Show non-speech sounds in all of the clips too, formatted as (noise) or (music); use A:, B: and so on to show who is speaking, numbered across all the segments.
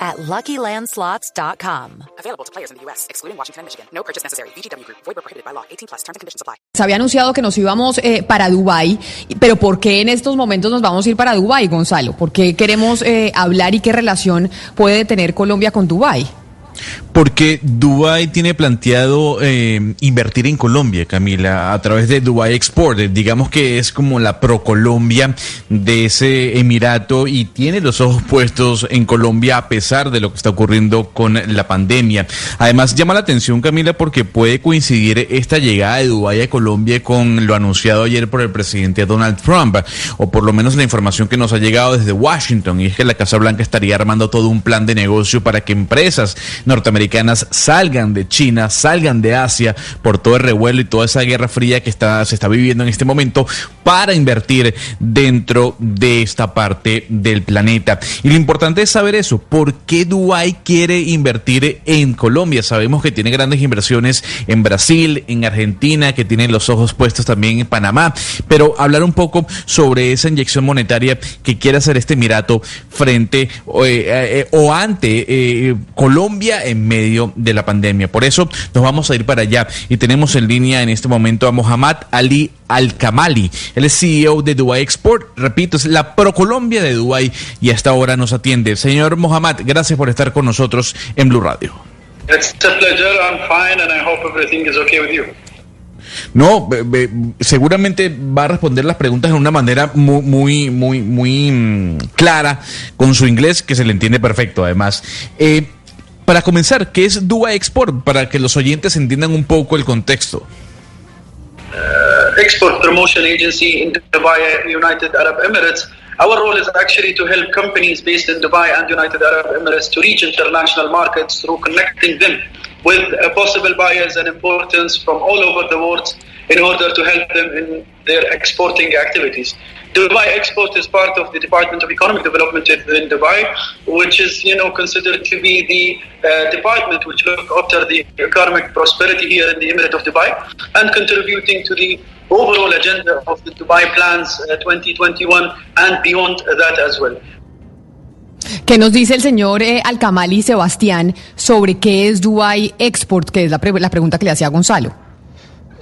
A: at LuckyLandSlots.com.
B: Available to players in the U.S., excluding Washington and Michigan. No purchase necessary. VGW Group. Void where prohibited by law. 18 plus. Terms and conditions apply.
C: Se había anunciado que nos íbamos eh, para Dubái, pero ¿por qué en estos momentos nos vamos a ir para Dubái, Gonzalo? ¿Por qué queremos eh, hablar y qué relación puede tener Colombia con Dubái?
D: Porque Dubai tiene planteado eh, invertir en Colombia, Camila, a través de Dubai Export. Digamos que es como la pro-Colombia de ese emirato y tiene los ojos puestos en Colombia a pesar de lo que está ocurriendo con la pandemia. Además, llama la atención, Camila, porque puede coincidir esta llegada de Dubai a Colombia con lo anunciado ayer por el presidente Donald Trump, o por lo menos la información que nos ha llegado desde Washington, y es que la Casa Blanca estaría armando todo un plan de negocio para que empresas norteamericanas salgan de China, salgan de Asia por todo el revuelo y toda esa guerra fría que se está viviendo en este momento para invertir dentro de esta parte del planeta. Y lo importante es saber eso, ¿por qué Dubái quiere invertir en Colombia? Sabemos que tiene grandes inversiones en Brasil, en Argentina, que tiene los ojos puestos también en Panamá, pero hablar un poco sobre esa inyección monetaria que quiere hacer este Emirato frente o eh, eh, ante eh, Colombia en medio de la pandemia. Por eso nos vamos a ir para allá y tenemos en línea en este momento a Mohamed Ali Al-Kamali. Él es CEO de Dubai Export. Repito, es la Procolombia de Dubai y hasta ahora nos atiende. Señor Mohamed, gracias por estar con nosotros en Blue Radio.
E: It's a pleasure. I'm fine and I hope everything is okay with you.
D: No, seguramente va a responder las preguntas de una manera muy, muy, muy, muy mm, clara con su inglés que se le entiende perfecto. Además, eh, para comenzar, ¿qué es Dubai Export? Para que los oyentes entiendan un poco el contexto.
E: Uh, Export Promotion Agency in Dubai, United Arab Emirates. Our role is actually to help companies based in Dubai and United Arab Emirates to reach international markets through connecting them with uh, possible buyers and importers from all over the world in order to help them in their exporting activities. Dubai Export is part of the Department of Economic Development in Dubai, which is, you know, considered to be the uh, department which look after the economic prosperity here in the Emirate of Dubai and contributing to the overall agenda of the Dubai Plans uh, 2021 and beyond that as well.
C: ¿Qué nos dice el señor eh, Alcamali Sebastián sobre qué es Dubai Export, que es la, pre la pregunta que le hacía Gonzalo?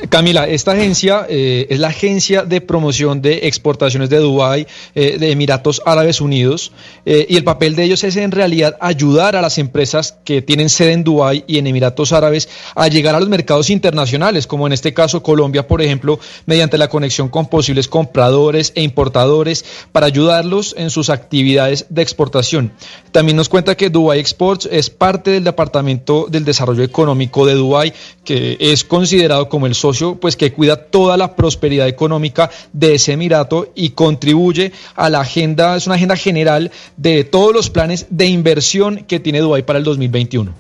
F: Camila, esta agencia eh, es la agencia de promoción de exportaciones de Dubái, eh, de Emiratos Árabes Unidos, eh, y el papel de ellos es en realidad ayudar a las empresas que tienen sede en Dubái y en Emiratos Árabes a llegar a los mercados internacionales, como en este caso Colombia, por ejemplo, mediante la conexión con posibles compradores e importadores para ayudarlos en sus actividades de exportación. También nos cuenta que Dubai Exports es parte del Departamento del Desarrollo Económico de Dubái, que es considerado como el pues que cuida toda la prosperidad económica de ese Emirato y contribuye a la agenda, es una agenda general de todos los planes de inversión que tiene Dubái para el 2021.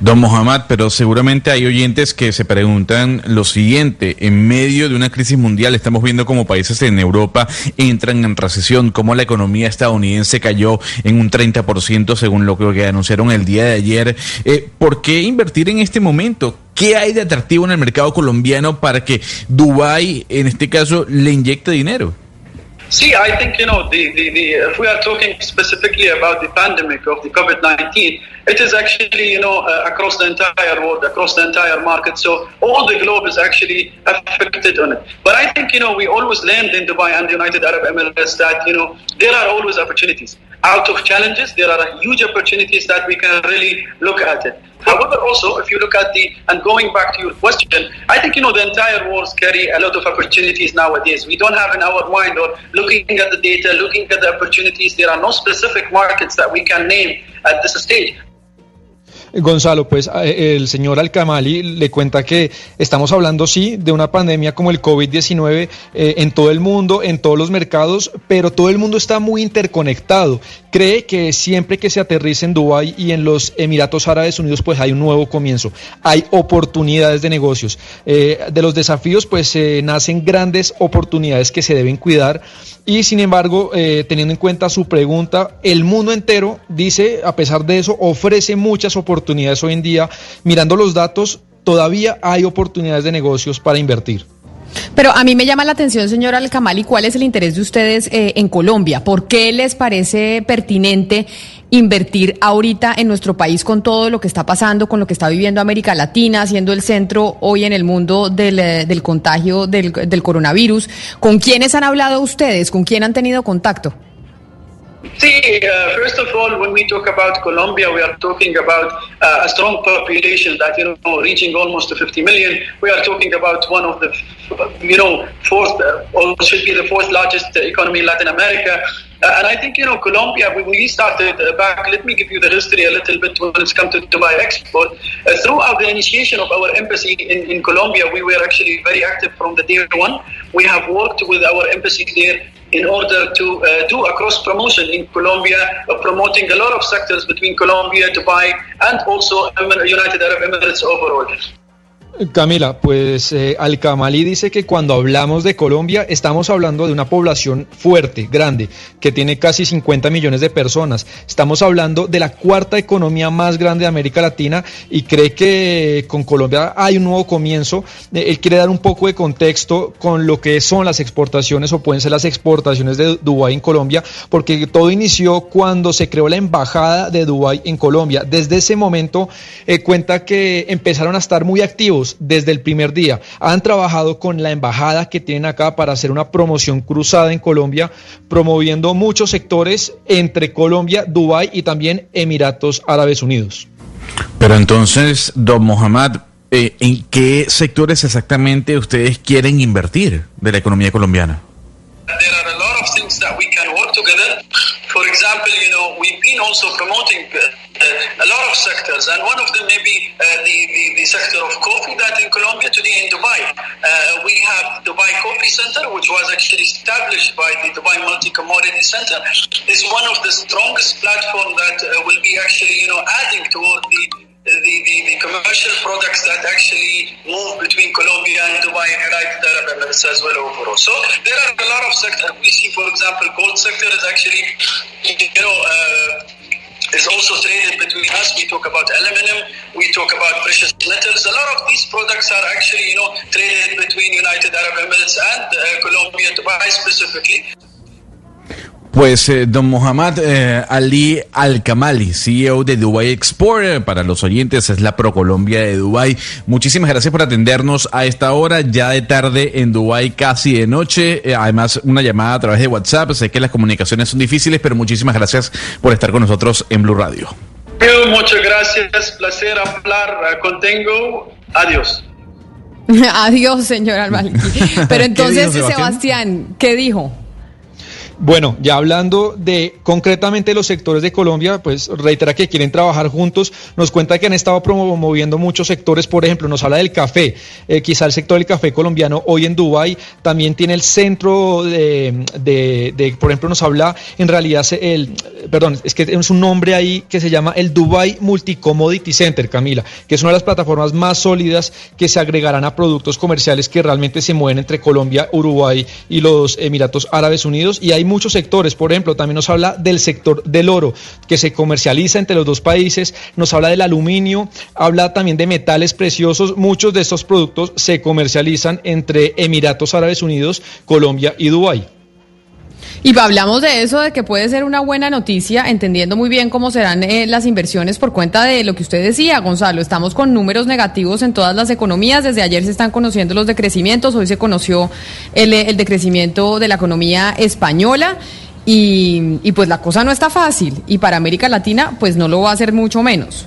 D: Don Mohamed, pero seguramente hay oyentes que se preguntan lo siguiente, en medio de una crisis mundial estamos viendo como países en Europa entran en recesión, cómo la economía estadounidense cayó en un 30% según lo que anunciaron el día de ayer. Eh, ¿Por qué invertir en este momento? ¿Qué hay de atractivo en el mercado colombiano para que Dubái, en este caso, le inyecte dinero?
E: See, I think, you know, the, the, the, if we are talking specifically about the pandemic of the COVID 19, it is actually, you know, uh, across the entire world, across the entire market. So all the globe is actually affected on it. But I think, you know, we always learned in Dubai and the United Arab Emirates that, you know, there are always opportunities. Out of challenges, there are huge opportunities that we can really look at it. However, also, if you look at the, and going back to your question, I think, you know, the entire wars carry a lot of opportunities nowadays. We don't have in our mind or looking at the data, looking at the opportunities, there are no specific markets that we can name at this stage.
F: Gonzalo, pues eh, el señor Alcamali le cuenta que estamos hablando, sí, de una pandemia como el COVID-19 eh, en todo el mundo, en todos los mercados, pero todo el mundo está muy interconectado. Cree que siempre que se aterrice en Dubái y en los Emiratos Árabes Unidos, pues hay un nuevo comienzo, hay oportunidades de negocios. Eh, de los desafíos, pues nacen grandes oportunidades que se deben cuidar y sin embargo, teniendo en cuenta su pregunta, el mundo entero dice, a pesar de eso, ofrece muchas oportunidades hoy en día. Mirando los datos, todavía hay oportunidades de negocios para invertir.
C: Pero a mí me llama la atención, señor Alcamali, ¿cuál es el interés de ustedes eh, en Colombia? ¿Por qué les parece pertinente invertir ahorita en nuestro país con todo lo que está pasando, con lo que está viviendo América Latina, siendo el centro hoy en el mundo del, eh, del contagio del, del coronavirus? ¿Con quiénes han hablado ustedes? ¿Con quién han tenido contacto?
E: See, uh, first of all, when we talk about Colombia, we are talking about uh, a strong population that you know reaching almost to 50 million. We are talking about one of the, you know, fourth uh, or should be the fourth largest economy in Latin America. Uh, and I think you know Colombia. When we started uh, back, let me give you the history a little bit when it's come to Dubai Export. Uh, throughout the initiation of our embassy in, in Colombia, we were actually very active from the day one. We have worked with our embassy there in order to uh, do a cross promotion in Colombia, uh, promoting a lot of sectors between Colombia, Dubai, and also United Arab Emirates overall.
F: Camila, pues eh, Alcamalí dice que cuando hablamos de Colombia estamos hablando de una población fuerte, grande, que tiene casi 50 millones de personas. Estamos hablando de la cuarta economía más grande de América Latina y cree que con Colombia hay un nuevo comienzo. Eh, él quiere dar un poco de contexto con lo que son las exportaciones o pueden ser las exportaciones de Dubái en Colombia, porque todo inició cuando se creó la embajada de Dubái en Colombia. Desde ese momento eh, cuenta que empezaron a estar muy activos desde el primer día. Han trabajado con la embajada que tienen acá para hacer una promoción cruzada en Colombia, promoviendo muchos sectores entre Colombia, Dubái y también Emiratos Árabes Unidos.
D: Pero entonces, don Mohamed, eh, ¿en qué sectores exactamente ustedes quieren invertir de la economía colombiana?
E: There are a lot of things that we can work together. For example, you know, we've been also promoting uh, a lot of sectors, and one of them may be uh, the, the, the, sector of coffee that in Colombia, today in Dubai, uh, we have Dubai Coffee Center, which was actually established by the Dubai Multi-Commodity Center. It's one of the strongest platforms that uh, will be actually, you know, adding toward the the, the, the, commercial products that actually move between Colombia and Dubai and United Arab Emirates as well overall. So there are a lot of sectors. We see, for example, gold sector is actually, us. We talk about aluminum, we talk about precious metals. A lot of these products are actually, you know, traded between United Arab Emirates and uh, Colombia, Dubai specifically.
D: Pues eh, don Mohamed eh, Ali Al-Kamali, CEO de Dubai Export, eh, para los oyentes es la Procolombia de Dubai. Muchísimas gracias por atendernos a esta hora, ya de tarde en Dubai, casi de noche. Eh, además, una llamada a través de WhatsApp. Sé que las comunicaciones son difíciles, pero muchísimas gracias por estar con nosotros en Blue Radio.
E: Muchas gracias, placer hablar contigo. Adiós. (laughs)
C: Adiós, señor Al-Maliki. (laughs) Pero entonces, Sebastián, ¿qué dijo?
F: Bueno, ya hablando de concretamente los sectores de Colombia, pues reitera que quieren trabajar juntos. Nos cuenta que han estado promoviendo muchos sectores, por ejemplo, nos habla del café. Eh, quizá el sector del café colombiano hoy en Dubái también tiene el centro de, de, por ejemplo, nos habla en realidad el, perdón, es que es un nombre ahí que se llama el Dubai Multicommodity Center, Camila, que es una de las plataformas más sólidas que se agregarán a productos comerciales que realmente se mueven entre Colombia, Uruguay y los Emiratos Árabes Unidos. Y hay muchos sectores, por ejemplo, también nos habla del sector del oro que se comercializa entre los dos países, nos habla del aluminio, habla también de metales preciosos, muchos de estos productos se comercializan entre Emiratos Árabes Unidos, Colombia y Dubái.
C: Y hablamos de eso, de que puede ser una buena noticia, entendiendo muy bien cómo serán eh, las inversiones por cuenta de lo que usted decía, Gonzalo. Estamos con números negativos en todas las economías. Desde ayer se están conociendo los decrecimientos, hoy se conoció el, el decrecimiento de la economía española. Y, y pues la cosa no está fácil. Y para América Latina, pues no lo va a ser mucho menos.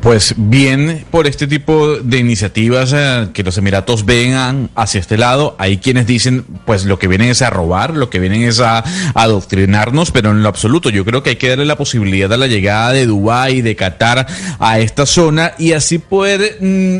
D: Pues bien, por este tipo de iniciativas eh, que los Emiratos vengan hacia este lado, hay quienes dicen, pues lo que vienen es a robar, lo que vienen es a, adoctrinarnos, pero en lo absoluto, yo creo que hay que darle la posibilidad a la llegada de Dubái, de Qatar a esta zona y así poder mm,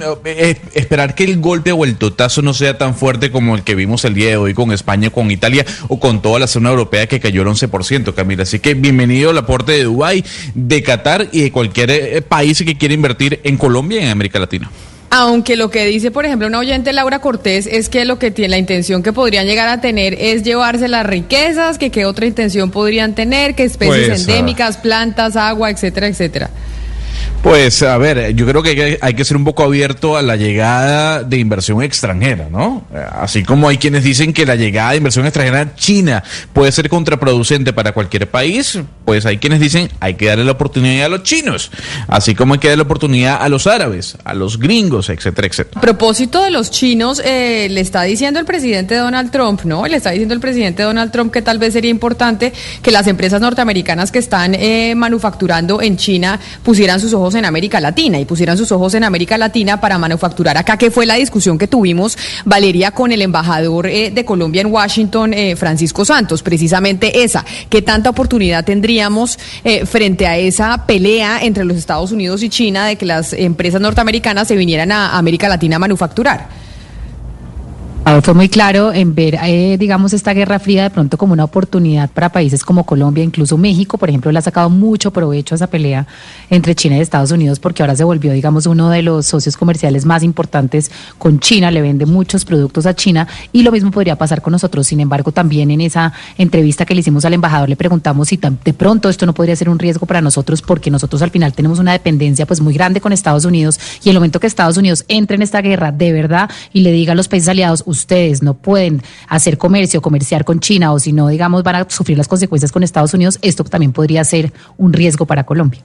D: esperar que el golpe o el totazo no sea tan fuerte como el que vimos el día de hoy con España, con Italia o con toda la zona europea que cayó el 11%, Camila. Así que bienvenido al aporte de Dubái, de Qatar y de cualquier eh, país que quiera invertir en Colombia y en América Latina.
C: Aunque lo que dice, por ejemplo, una oyente Laura Cortés es que lo que tiene la intención que podrían llegar a tener es llevarse las riquezas, que qué otra intención podrían tener, que especies
D: Pues,
C: endémicas, plantas, agua, etcétera, etcétera.
D: Pues a ver, yo creo que hay, que ser un poco abierto a la llegada de inversión extranjera, ¿no? Así como hay quienes dicen que la llegada de inversión extranjera china puede ser contraproducente para cualquier país, pues hay quienes dicen hay que darle la oportunidad a los chinos, así como hay que darle la oportunidad a los árabes, a los gringos, etcétera, etcétera.
C: A propósito de los chinos, eh, le está diciendo el presidente Donald Trump, ¿no? Le está diciendo el presidente Donald Trump que tal vez sería importante que las empresas norteamericanas que están eh, manufacturando en China pusieran sus ojos en América Latina y pusieran sus ojos en América Latina para manufacturar acá, que fue la discusión que tuvimos, Valeria, con el embajador eh, de Colombia en Washington, eh, Francisco Santos, precisamente esa, qué tanta oportunidad tendríamos eh, frente a esa pelea entre los Estados Unidos y China de que las empresas norteamericanas se vinieran a América Latina a manufacturar.
G: Ahora fue muy claro en ver, eh, digamos, esta guerra fría de pronto como una oportunidad para países como Colombia, incluso México, por ejemplo, le ha sacado mucho provecho a esa pelea entre China y Estados Unidos porque ahora se volvió, digamos, uno de los socios comerciales más importantes con China, le vende muchos productos a China y lo mismo podría pasar con nosotros. Sin embargo, también en esa entrevista que le hicimos al embajador le preguntamos si de pronto esto no podría ser un riesgo para nosotros porque nosotros al final tenemos una dependencia pues muy grande con Estados Unidos y el momento que Estados Unidos entre en esta guerra de verdad y le diga a los países aliados, ustedes no pueden hacer comercio, comerciar con China o si no, digamos, van a sufrir las consecuencias con Estados Unidos, esto también podría ser un riesgo para Colombia.